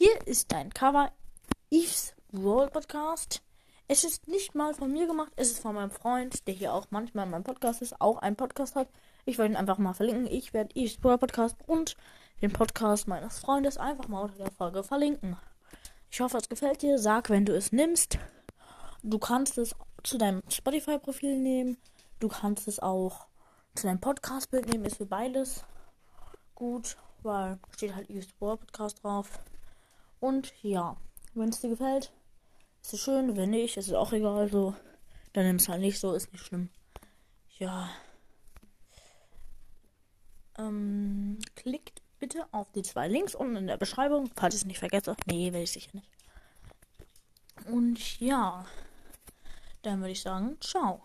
Hier ist dein Cover Eve's World Podcast. Es ist nicht mal von mir gemacht, es ist von meinem Freund, der hier auch manchmal in meinem Podcast ist, auch einen Podcast hat. Ich werde ihn einfach mal verlinken. Ich werde Eve's World Podcast und den Podcast meines Freundes einfach mal unter der Folge verlinken. Ich hoffe, es gefällt dir. Sag, wenn du es nimmst. Du kannst es zu deinem Spotify-Profil nehmen. Du kannst es auch zu deinem Podcast-Bild nehmen. Ist für beides gut, weil steht halt Eve's World Podcast drauf. Und ja, wenn es dir gefällt, ist es schön. Wenn nicht, ist es auch egal. So, dann nimm es halt nicht so, ist nicht schlimm. Ja. Ähm, klickt bitte auf die zwei Links unten in der Beschreibung, falls ich es nicht vergesse. Nee, will ich sicher nicht. Und ja, dann würde ich sagen, ciao.